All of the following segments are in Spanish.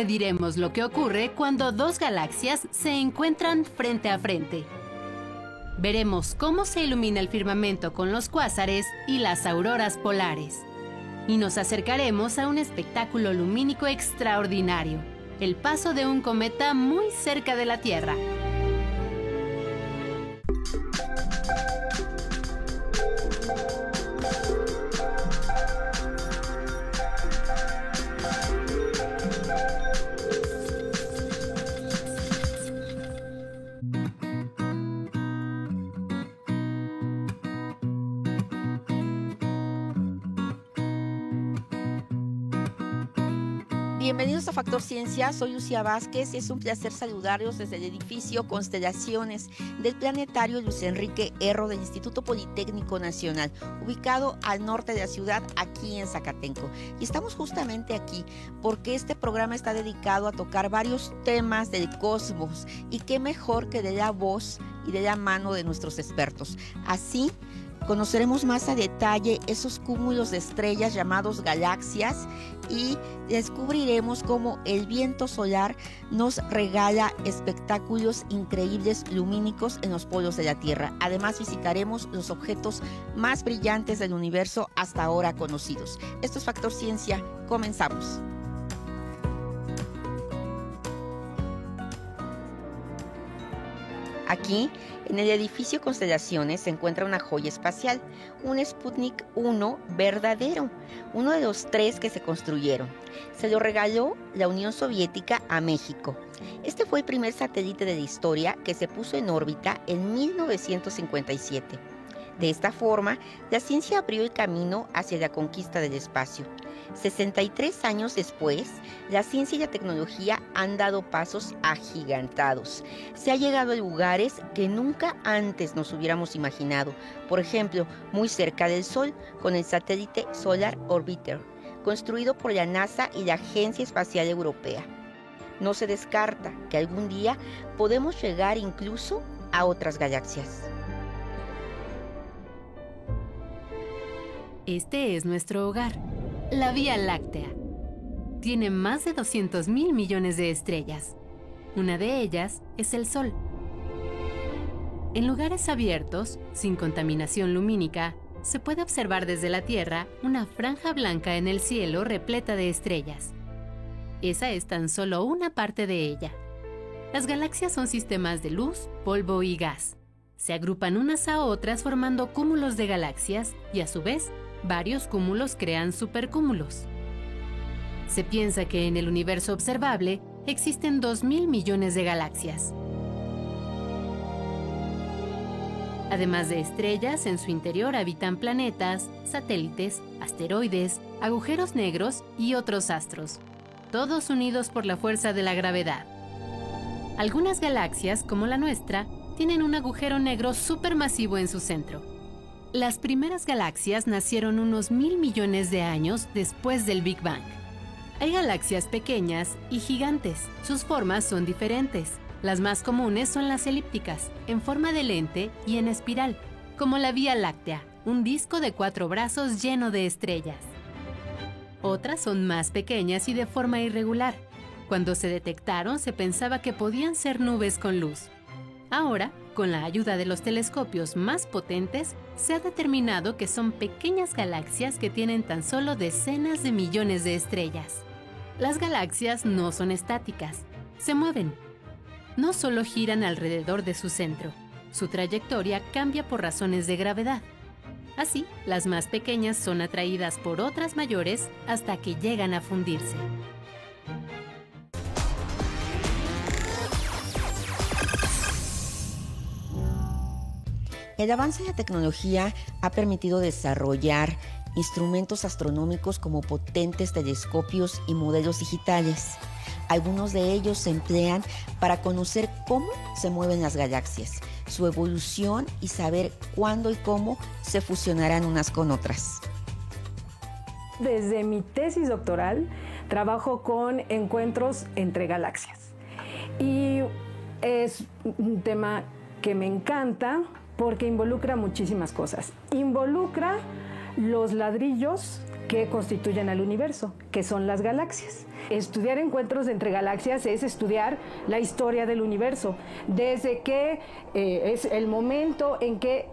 te diremos lo que ocurre cuando dos galaxias se encuentran frente a frente. Veremos cómo se ilumina el firmamento con los cuásares y las auroras polares. Y nos acercaremos a un espectáculo lumínico extraordinario, el paso de un cometa muy cerca de la Tierra. Factor Ciencia, soy Lucía Vázquez y es un placer saludarlos desde el edificio Constelaciones del Planetario Luis Enrique Erro del Instituto Politécnico Nacional, ubicado al norte de la ciudad, aquí en Zacatenco. Y estamos justamente aquí porque este programa está dedicado a tocar varios temas del cosmos y qué mejor que de la voz y de la mano de nuestros expertos. Así, Conoceremos más a detalle esos cúmulos de estrellas llamados galaxias y descubriremos cómo el viento solar nos regala espectáculos increíbles lumínicos en los polos de la Tierra. Además visitaremos los objetos más brillantes del universo hasta ahora conocidos. Esto es Factor Ciencia. Comenzamos. Aquí, en el edificio Constelaciones, se encuentra una joya espacial, un Sputnik 1 verdadero, uno de los tres que se construyeron. Se lo regaló la Unión Soviética a México. Este fue el primer satélite de la historia que se puso en órbita en 1957. De esta forma, la ciencia abrió el camino hacia la conquista del espacio. 63 años después, la ciencia y la tecnología han dado pasos agigantados. Se ha llegado a lugares que nunca antes nos hubiéramos imaginado. Por ejemplo, muy cerca del Sol, con el satélite Solar Orbiter, construido por la NASA y la Agencia Espacial Europea. No se descarta que algún día podemos llegar incluso a otras galaxias. Este es nuestro hogar, la Vía Láctea. Tiene más de 200 mil millones de estrellas. Una de ellas es el Sol. En lugares abiertos, sin contaminación lumínica, se puede observar desde la Tierra una franja blanca en el cielo repleta de estrellas. Esa es tan solo una parte de ella. Las galaxias son sistemas de luz, polvo y gas. Se agrupan unas a otras formando cúmulos de galaxias y a su vez varios cúmulos crean supercúmulos. Se piensa que en el universo observable existen 2.000 millones de galaxias. Además de estrellas, en su interior habitan planetas, satélites, asteroides, agujeros negros y otros astros, todos unidos por la fuerza de la gravedad. Algunas galaxias, como la nuestra, tienen un agujero negro supermasivo en su centro. Las primeras galaxias nacieron unos mil millones de años después del Big Bang. Hay galaxias pequeñas y gigantes. Sus formas son diferentes. Las más comunes son las elípticas, en forma de lente y en espiral, como la Vía Láctea, un disco de cuatro brazos lleno de estrellas. Otras son más pequeñas y de forma irregular. Cuando se detectaron se pensaba que podían ser nubes con luz. Ahora, con la ayuda de los telescopios más potentes, se ha determinado que son pequeñas galaxias que tienen tan solo decenas de millones de estrellas. Las galaxias no son estáticas, se mueven. No solo giran alrededor de su centro, su trayectoria cambia por razones de gravedad. Así, las más pequeñas son atraídas por otras mayores hasta que llegan a fundirse. El avance en la tecnología ha permitido desarrollar instrumentos astronómicos como potentes telescopios y modelos digitales. Algunos de ellos se emplean para conocer cómo se mueven las galaxias, su evolución y saber cuándo y cómo se fusionarán unas con otras. Desde mi tesis doctoral trabajo con encuentros entre galaxias y es un tema que me encanta porque involucra muchísimas cosas. Involucra los ladrillos que constituyen al universo, que son las galaxias. Estudiar encuentros entre galaxias es estudiar la historia del universo, desde que eh, es el momento en que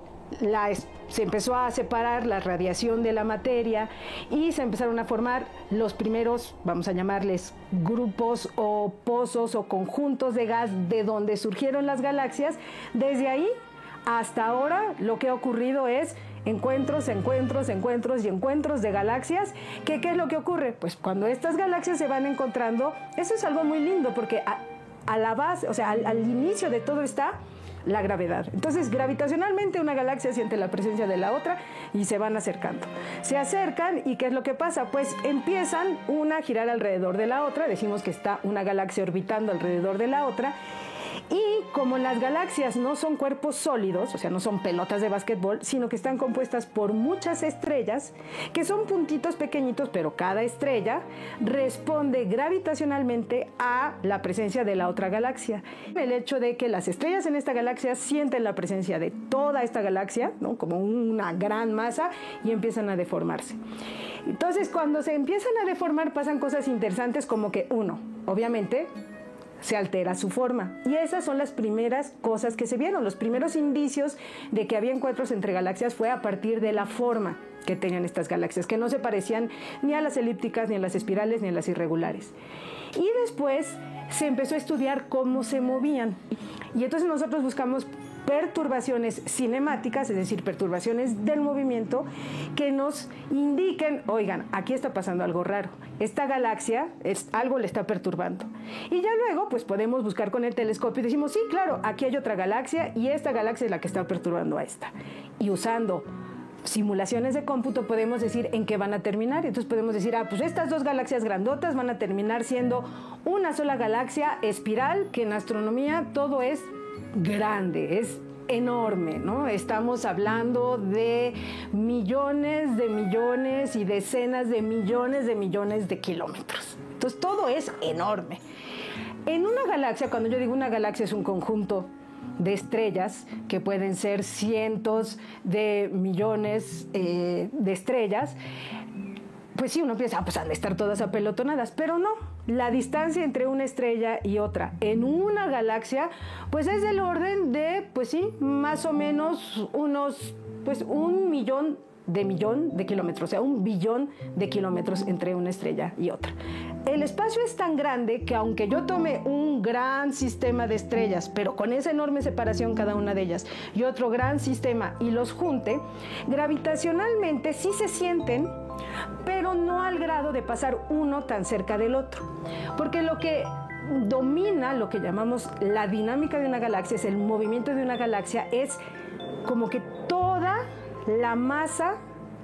se empezó a separar la radiación de la materia y se empezaron a formar los primeros, vamos a llamarles grupos o pozos o conjuntos de gas de donde surgieron las galaxias. Desde ahí hasta ahora lo que ha ocurrido es encuentros, encuentros, encuentros y encuentros de galaxias. ¿Qué, ¿Qué, es lo que ocurre? Pues cuando estas galaxias se van encontrando, eso es algo muy lindo porque a, la base, o sea, al inicio de todo está la gravedad. Entonces, gravitacionalmente una galaxia siente la presencia de la otra y se van acercando. Se acercan y ¿qué es lo que pasa? Pues empiezan una a girar alrededor de la otra, decimos que está una galaxia orbitando alrededor de la otra y como las galaxias no son cuerpos sólidos, o sea, no son pelotas de básquetbol, sino que están compuestas por muchas estrellas, que son puntitos pequeñitos, pero cada estrella responde gravitacionalmente a la presencia de la otra galaxia. El hecho de que las estrellas en esta galaxia sienten la presencia de toda esta galaxia, ¿no? como una gran masa, y empiezan a deformarse. Entonces, cuando se empiezan a deformar, pasan cosas interesantes como que, uno, obviamente, se altera su forma. Y esas son las primeras cosas que se vieron. Los primeros indicios de que había encuentros entre galaxias fue a partir de la forma que tenían estas galaxias, que no se parecían ni a las elípticas, ni a las espirales, ni a las irregulares. Y después se empezó a estudiar cómo se movían. Y entonces nosotros buscamos perturbaciones cinemáticas, es decir, perturbaciones del movimiento, que nos indiquen, oigan, aquí está pasando algo raro, esta galaxia, es, algo le está perturbando. Y ya luego, pues podemos buscar con el telescopio y decimos, sí, claro, aquí hay otra galaxia y esta galaxia es la que está perturbando a esta. Y usando simulaciones de cómputo podemos decir en qué van a terminar. Entonces podemos decir, ah, pues estas dos galaxias grandotas van a terminar siendo una sola galaxia espiral, que en astronomía todo es grande, es enorme, ¿no? Estamos hablando de millones de millones y decenas de millones de millones de kilómetros. Entonces todo es enorme. En una galaxia, cuando yo digo una galaxia es un conjunto de estrellas, que pueden ser cientos de millones eh, de estrellas, pues sí, uno piensa, ah, pues han de estar todas apelotonadas, pero no. La distancia entre una estrella y otra en una galaxia, pues es del orden de, pues sí, más o menos unos, pues un millón de millón de kilómetros, o sea, un billón de kilómetros entre una estrella y otra. El espacio es tan grande que aunque yo tome un gran sistema de estrellas, pero con esa enorme separación cada una de ellas, y otro gran sistema y los junte, gravitacionalmente sí se sienten pero no al grado de pasar uno tan cerca del otro. Porque lo que domina lo que llamamos la dinámica de una galaxia, es el movimiento de una galaxia, es como que toda la masa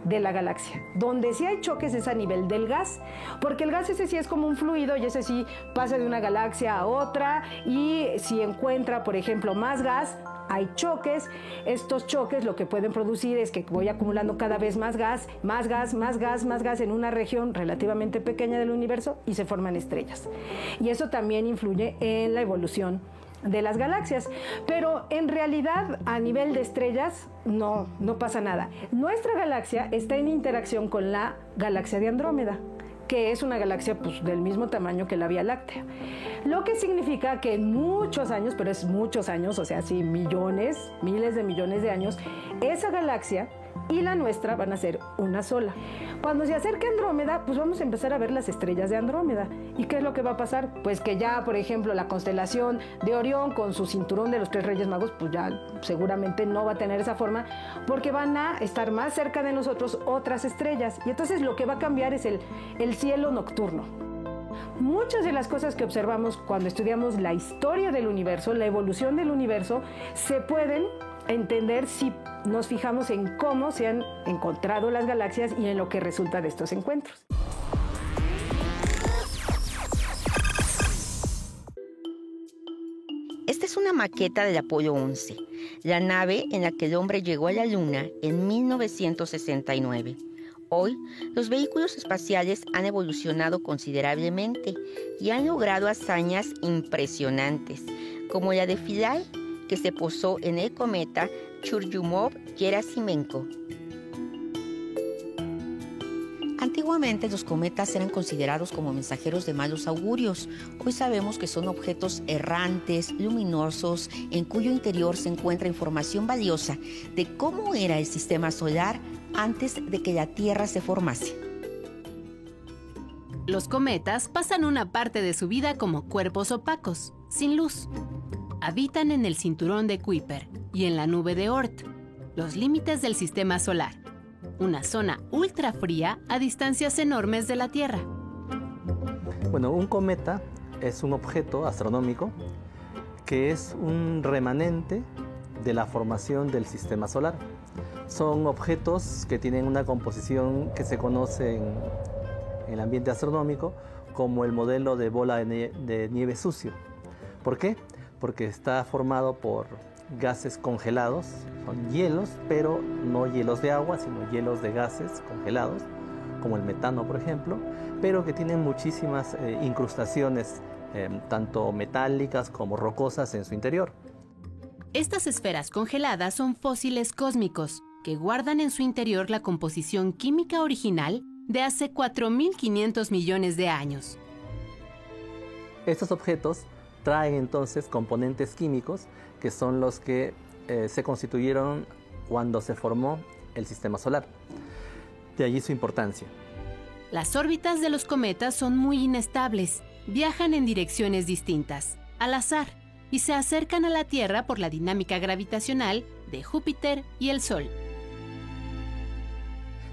de la galaxia. Donde sí hay choques es a nivel del gas, porque el gas ese sí es como un fluido y ese sí pasa de una galaxia a otra y si encuentra, por ejemplo, más gas, hay choques. Estos choques lo que pueden producir es que voy acumulando cada vez más gas, más gas, más gas, más gas en una región relativamente pequeña del universo y se forman estrellas. Y eso también influye en la evolución de las galaxias. Pero en realidad a nivel de estrellas no, no pasa nada. Nuestra galaxia está en interacción con la galaxia de Andrómeda que es una galaxia pues, del mismo tamaño que la Vía Láctea. Lo que significa que en muchos años, pero es muchos años, o sea, sí, millones, miles de millones de años, esa galaxia y la nuestra van a ser una sola. Cuando se acerque Andrómeda, pues vamos a empezar a ver las estrellas de Andrómeda. ¿Y qué es lo que va a pasar? Pues que ya, por ejemplo, la constelación de Orión con su cinturón de los tres Reyes Magos, pues ya seguramente no va a tener esa forma, porque van a estar más cerca de nosotros otras estrellas. Y entonces lo que va a cambiar es el, el cielo nocturno. Muchas de las cosas que observamos cuando estudiamos la historia del universo, la evolución del universo, se pueden entender si nos fijamos en cómo se han encontrado las galaxias y en lo que resulta de estos encuentros. Esta es una maqueta del Apolo 11, la nave en la que el hombre llegó a la Luna en 1969. Hoy, los vehículos espaciales han evolucionado considerablemente y han logrado hazañas impresionantes, como la de Philae que se posó en el cometa Churyumov-Gerasimenko. Antiguamente los cometas eran considerados como mensajeros de malos augurios. Hoy sabemos que son objetos errantes, luminosos, en cuyo interior se encuentra información valiosa de cómo era el sistema solar antes de que la Tierra se formase. Los cometas pasan una parte de su vida como cuerpos opacos, sin luz. Habitan en el cinturón de Kuiper y en la nube de Oort, los límites del sistema solar una zona ultra fría a distancias enormes de la Tierra. Bueno, un cometa es un objeto astronómico que es un remanente de la formación del sistema solar. Son objetos que tienen una composición que se conoce en, el ambiente astronómico como el modelo de bola de nieve sucio. ¿Por qué? Porque está formado por gases congelados, son hielos, pero no hielos de agua, sino hielos de gases congelados, como el metano, por ejemplo, pero que tienen muchísimas eh, incrustaciones, eh, tanto metálicas como rocosas en su interior. Estas esferas congeladas son fósiles cósmicos que guardan en su interior la composición química original de hace 4.500 millones de años. Estos objetos traen entonces componentes químicos que son los que eh, se constituyeron cuando se formó el sistema solar. De allí su importancia. Las órbitas de los cometas son muy inestables, viajan en direcciones distintas, al azar, y se acercan a la Tierra por la dinámica gravitacional de Júpiter y el Sol.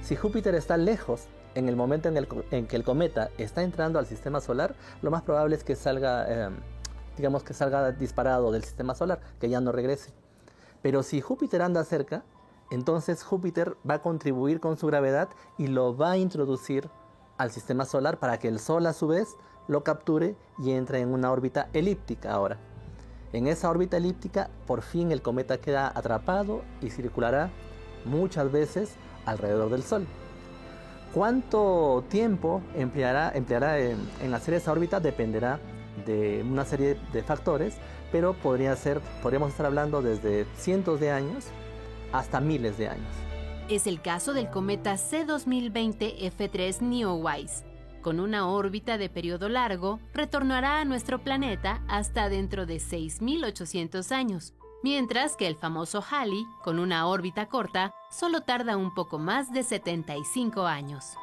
Si Júpiter está lejos en el momento en, que el cometa está entrando al sistema solar, lo más probable es que salga em, digamos que salga disparado del sistema solar, que ya no regrese. Pero si Júpiter anda cerca, entonces Júpiter va a contribuir con su gravedad y lo va a introducir al sistema solar para que el Sol a su vez lo capture y entre en una órbita elíptica ahora. En esa órbita elíptica por fin el cometa queda atrapado y circulará muchas veces alrededor del Sol. ¿Cuánto tiempo empleará, empleará en, en hacer esa órbita? Dependerá de una serie de factores, pero podría ser, podríamos estar hablando desde cientos de años hasta miles de años. Es el caso del cometa C2020 F3 Neowise. Con una órbita de periodo largo, retornará a nuestro planeta hasta dentro de 6.800 años, mientras que el famoso Halley, con una órbita corta, solo tarda un poco más de 75 años.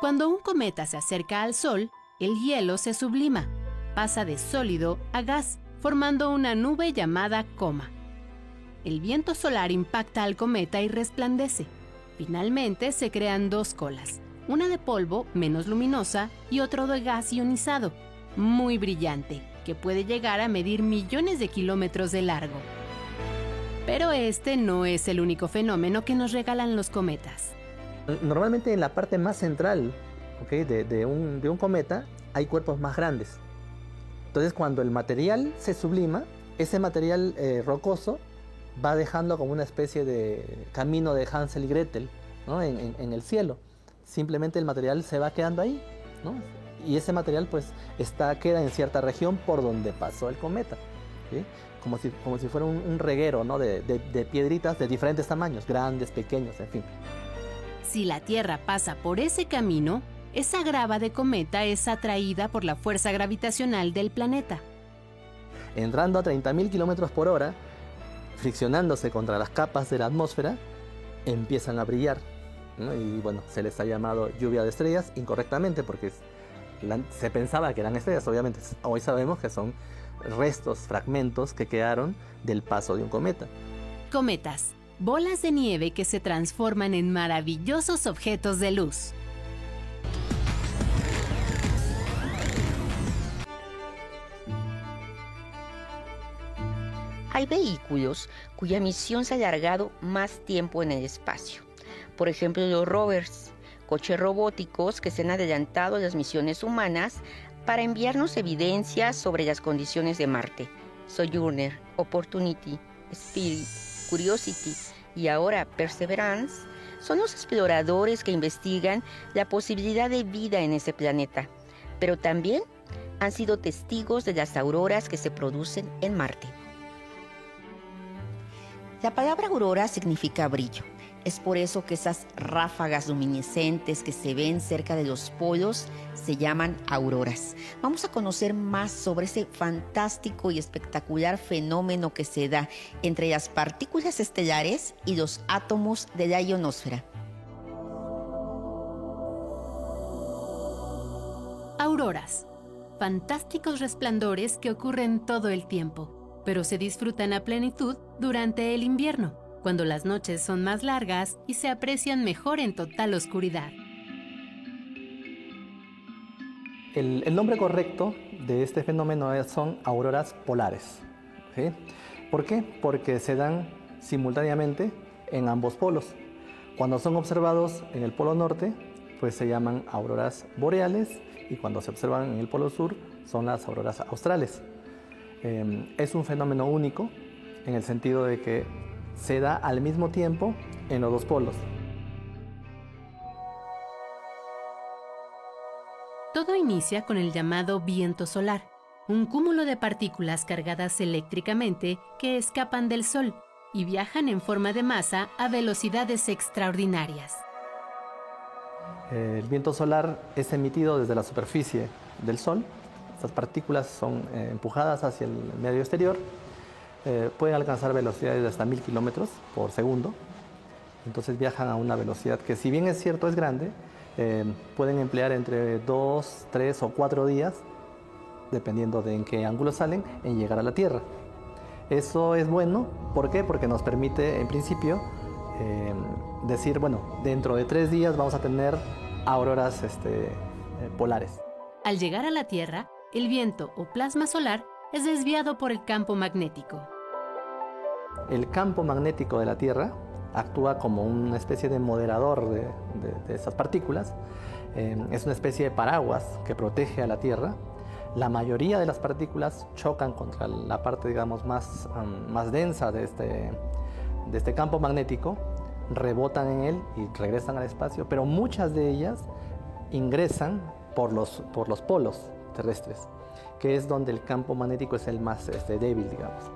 Cuando un cometa se acerca al Sol, el hielo se sublima, pasa de sólido a gas, formando una nube llamada coma. El viento solar impacta al cometa y resplandece. Finalmente se crean dos colas, una de polvo menos luminosa y otro de gas ionizado, muy brillante, que puede llegar a medir millones de kilómetros de largo. Pero este no es el único fenómeno que nos regalan los cometas. Normalmente en la parte más central de, un, de un cometa hay cuerpos más grandes. Entonces cuando el material se sublima, ese material eh, rocoso va dejando como una especie de camino de Hansel y Gretel en, el cielo. Simplemente el material se va quedando ahí. Y ese material pues está, queda en cierta región por donde pasó el cometa. Como, si, como si fuera un, reguero de, de piedritas de diferentes tamaños, grandes, pequeños, en fin. Si la Tierra pasa por ese camino, esa grava de cometa es atraída por la fuerza gravitacional del planeta. Entrando a 30.000 km por hora, friccionándose contra las capas de la atmósfera, empiezan a brillar. Y bueno, se les ha llamado lluvia de estrellas incorrectamente porque se pensaba que eran estrellas, obviamente. Hoy sabemos que son restos, fragmentos que quedaron del paso de un cometa. Cometas, bolas de nieve que se transforman en maravillosos objetos de luz. Hay vehículos cuya misión se ha alargado más tiempo en el espacio. Por ejemplo, los rovers, coches robóticos que se han adelantado a las misiones humanas para enviarnos evidencias sobre las condiciones de Marte. Sojourner, Opportunity, Spirit, Curiosity y ahora Perseverance son los exploradores que investigan la posibilidad de vida en ese planeta, pero también han sido testigos de las auroras que se producen en Marte. La palabra aurora significa brillo. Es por eso que esas ráfagas luminiscentes que se ven cerca de los polos se llaman auroras. Vamos a conocer más sobre ese fantástico y espectacular fenómeno que se da entre las partículas estelares y los átomos de la ionosfera. Auroras. Fantásticos resplandores que ocurren todo el tiempo, pero se disfrutan a plenitud durante el invierno cuando las noches son más largas y se aprecian mejor en total oscuridad. El, nombre correcto de este fenómeno son auroras polares. ¿Por qué? Porque se dan simultáneamente en ambos polos. Cuando son observados en el polo norte, pues se llaman auroras boreales y cuando se observan en el polo sur son las auroras australes. Em, es un fenómeno único en el sentido de que se da al mismo tiempo en los dos polos. Todo inicia con el llamado viento solar, un cúmulo de partículas cargadas eléctricamente que escapan del Sol y viajan en forma de masa a velocidades extraordinarias. El viento solar es emitido desde la superficie del Sol. Estas partículas son eh, empujadas hacia el medio exterior eh, pueden alcanzar velocidades de hasta 1000 kilómetros por segundo. Entonces viajan a una velocidad que, si bien es cierto, es grande, eh, pueden emplear entre 2, 3 o 4 días, dependiendo de en qué ángulo salen, en llegar a la Tierra. Eso es bueno, ¿por qué? Porque nos permite, en principio, decir, bueno, dentro de 3 días vamos a tener auroras este, polares. Al llegar a la Tierra, el viento o plasma solar es desviado por el campo magnético. El campo magnético de la Tierra actúa como una especie de moderador de, esas partículas. Eh, es una especie de paraguas que protege a la Tierra. La mayoría de las partículas chocan contra la parte, digamos, más, um, más densa de este, de este campo magnético, rebotan en él y regresan al espacio, pero muchas de ellas ingresan por los polos terrestres que es donde el campo magnético es el más este, débil, digamos.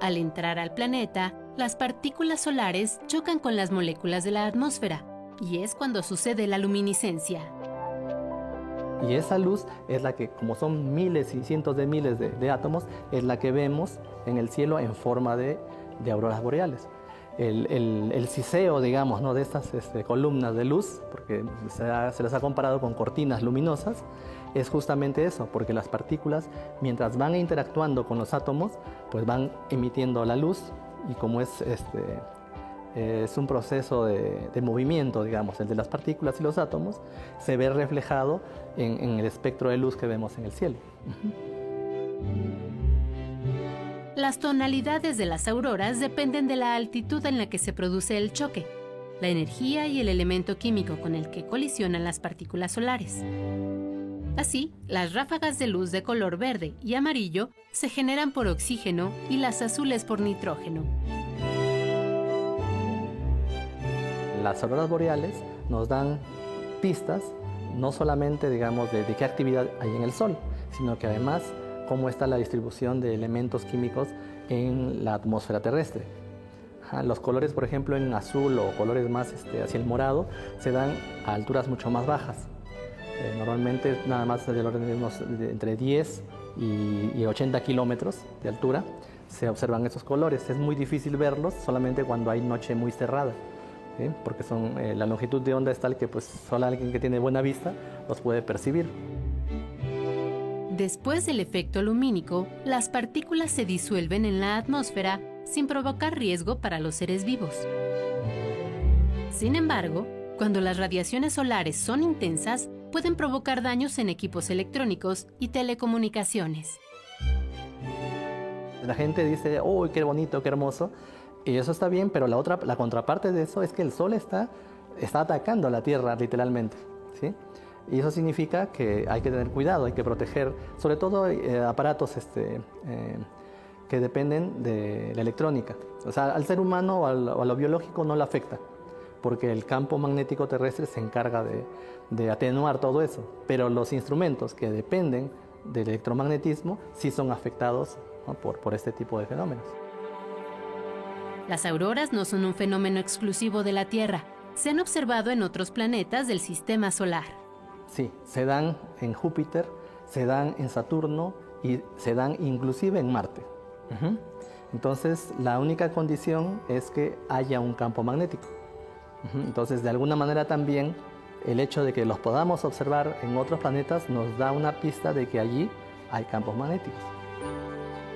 Al entrar al planeta, las partículas solares chocan con las moléculas de la atmósfera, y es cuando sucede la luminiscencia. Y esa luz es la que, como son miles y cientos de miles de, átomos, es la que vemos en el cielo en forma de, auroras boreales. El, el, ciseo, digamos, ¿no? de estas este, columnas de luz, porque se, les ha comparado con cortinas luminosas, es justamente eso, porque las partículas, mientras van interactuando con los átomos, pues van emitiendo la luz y como es, este, es un proceso de, movimiento, digamos, el de las partículas y los átomos, se ve reflejado en, el espectro de luz que vemos en el cielo. Las tonalidades de las auroras dependen de la altitud en la que se produce el choque, la energía y el elemento químico con el que colisionan las partículas solares. Así, las ráfagas de luz de color verde y amarillo se generan por oxígeno y las azules por nitrógeno. Las auroras boreales nos dan pistas no solamente digamos de, qué actividad hay en el Sol, sino que además cómo está la distribución de elementos químicos en la atmósfera terrestre. Los colores, por ejemplo, en azul o colores más este, hacia el morado, se dan a alturas mucho más bajas. Eh, normalmente nada más del orden de unos entre 10 y, 80 kilómetros de altura se observan esos colores. Es muy difícil verlos solamente cuando hay noche muy cerrada, porque son, eh, la longitud de onda es tal que pues, solo alguien que tiene buena vista los puede percibir. Después del efecto lumínico, las partículas se disuelven en la atmósfera sin provocar riesgo para los seres vivos. Sin embargo, cuando las radiaciones solares son intensas, pueden provocar daños en equipos electrónicos y telecomunicaciones. La gente dice, uy, qué bonito, qué hermoso, y eso está bien, pero la otra, la contraparte de eso es que el Sol está, está atacando a la Tierra literalmente, ¿sí? Y eso significa que hay que tener cuidado, hay que proteger, sobre todo eh, aparatos este, eh, que dependen de la electrónica. O sea, al ser humano o, a lo biológico no le afecta, porque el campo magnético terrestre se encarga de, atenuar todo eso, pero los instrumentos que dependen del electromagnetismo sí son afectados por este tipo de fenómenos. Las auroras no son un fenómeno exclusivo de la Tierra, se han observado en otros planetas del sistema solar. Sí, se dan en Júpiter, se dan en Saturno y se dan inclusive en Marte. Entonces, la única condición es que haya un campo magnético. Entonces, de alguna manera también el hecho de que los podamos observar en otros planetas nos da una pista de que allí hay campos magnéticos.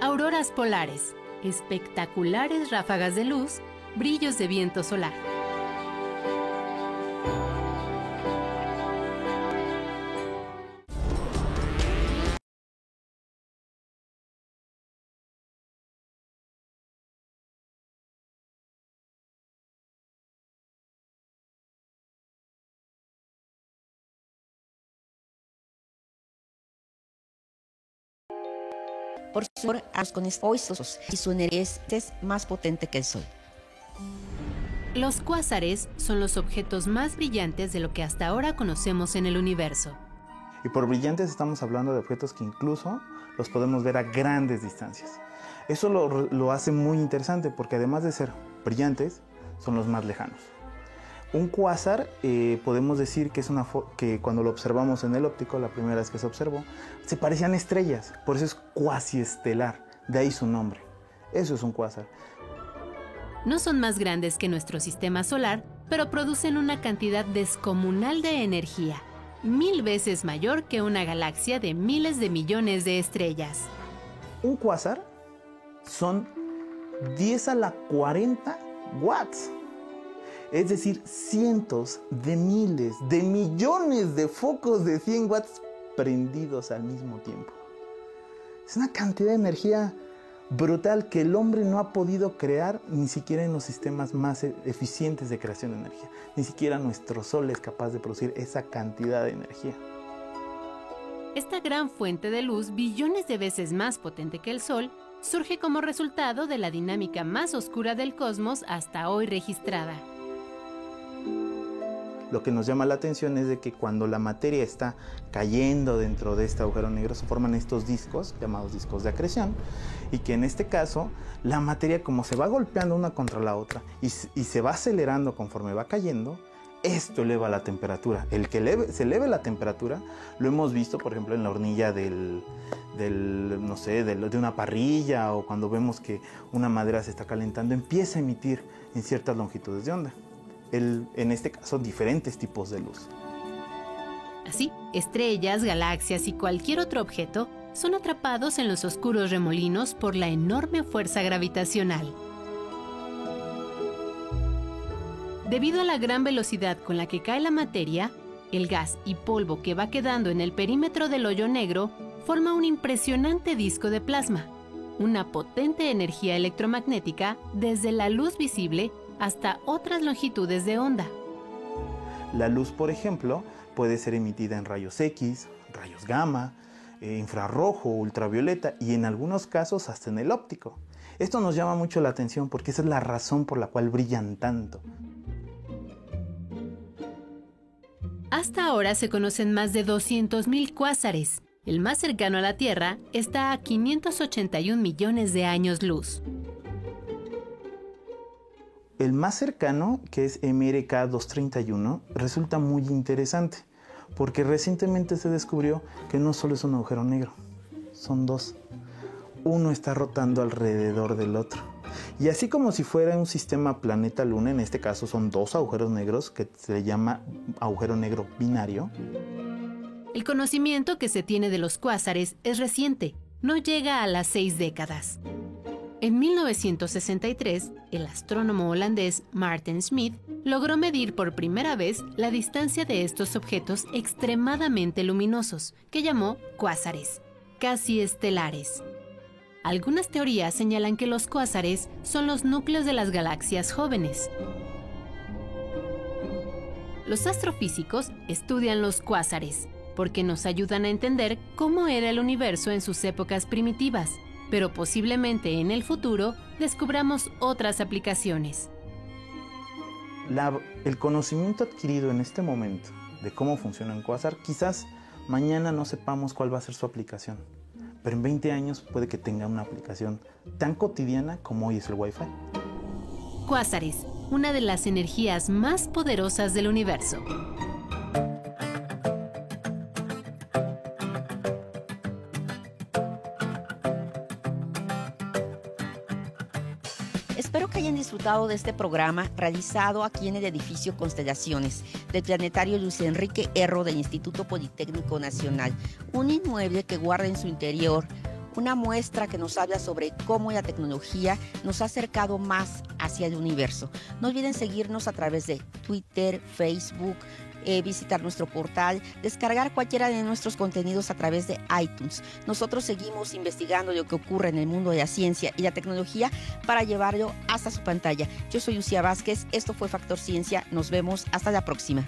Auroras polares, espectaculares ráfagas de luz, brillos de viento solar. Por su con opuestos y su energía es más potente que el Sol. Los cuásares son los objetos más brillantes de lo que hasta ahora conocemos en el universo. Y por brillantes estamos hablando de objetos que incluso los podemos ver a grandes distancias. Eso lo, lo hace muy interesante porque además de ser brillantes, son los más lejanos. Un cuásar eh, podemos decir que es una que cuando lo observamos en el óptico, la primera vez que se observó, se parecían estrellas, por eso es cuasi estelar, de ahí su nombre. Eso es un cuásar. No son más grandes que nuestro sistema solar, pero producen una cantidad descomunal de energía, mil veces mayor que una galaxia de miles de millones de estrellas. Un cuásar son 10 a la 40 watts es decir, cientos de miles, de millones de focos de 100 watts prendidos al mismo tiempo. Es una cantidad de energía brutal que el hombre no ha podido crear ni siquiera en los sistemas más e-, eficientes de creación de energía. Ni siquiera nuestro Sol es capaz de producir esa cantidad de energía. Esta gran fuente de luz, billones de veces más potente que el Sol, surge como resultado de la dinámica más oscura del cosmos hasta hoy registrada. Lo que nos llama la atención es de que cuando la materia está cayendo dentro de este agujero negro se forman estos discos llamados discos de acreción y que en este caso la materia como se va golpeando una contra la otra y, se va acelerando conforme va cayendo, esto eleva la temperatura. El que se eleve la temperatura lo hemos visto, por ejemplo, en la hornilla del, no sé, de una parrilla o cuando vemos que una madera se está calentando, empieza a emitir en ciertas longitudes de onda en este caso, diferentes tipos de luz. Así, estrellas, galaxias y cualquier otro objeto son atrapados en los oscuros remolinos por la enorme fuerza gravitacional. Debido a la gran velocidad con la que cae la materia, el gas y polvo que va quedando en el perímetro del hoyo negro forma un impresionante disco de plasma, una potente energía electromagnética desde la luz visible hasta otras longitudes de onda. La luz, por ejemplo, puede ser emitida en rayos X, rayos gamma, eh, infrarrojo, ultravioleta y en algunos casos hasta en el óptico. Esto nos llama mucho la atención porque esa es la razón por la cual brillan tanto. Hasta ahora se conocen más de 200.000 cuásares. El más cercano a la Tierra está a 581 millones de años luz. El más cercano, que es MRK 231, resulta muy interesante porque recientemente se descubrió que no solo es un agujero negro, son dos. Uno está rotando alrededor del otro. Y así como si fuera un sistema planeta-luna, en este caso son dos agujeros negros que se llama agujero negro binario. El conocimiento que se tiene de los cuásares es reciente, no llega a las seis décadas. En 1963, el astrónomo holandés Martin Smith logró medir por primera vez la distancia de estos objetos extremadamente luminosos, que llamó cuásares, casi estelares. Algunas teorías señalan que los cuásares son los núcleos de las galaxias jóvenes. Los astrofísicos estudian los cuásares porque nos ayudan a entender cómo era el universo en sus épocas primitivas pero posiblemente en el futuro descubramos otras aplicaciones. el conocimiento adquirido en este momento de cómo funciona un quasar, quizás mañana no sepamos cuál va a ser su aplicación, pero en 20 años puede que tenga una aplicación tan cotidiana como hoy es el Wi-Fi. Cuásares, una de las energías más poderosas del universo. Disfrutado de este programa realizado aquí en el edificio Constelaciones del Planetario Luis Enrique Erro del Instituto Politécnico Nacional, un inmueble que guarda en su interior una muestra que nos habla sobre cómo la tecnología nos ha acercado más hacia el universo. No olviden seguirnos a través de Twitter, Facebook, eh, visitar nuestro portal, descargar cualquiera de nuestros contenidos a través de iTunes. Nosotros seguimos investigando lo que ocurre en el mundo de la ciencia y la tecnología para llevarlo hasta su pantalla. Yo soy Lucía Vázquez, esto fue Factor Ciencia, nos vemos hasta la próxima.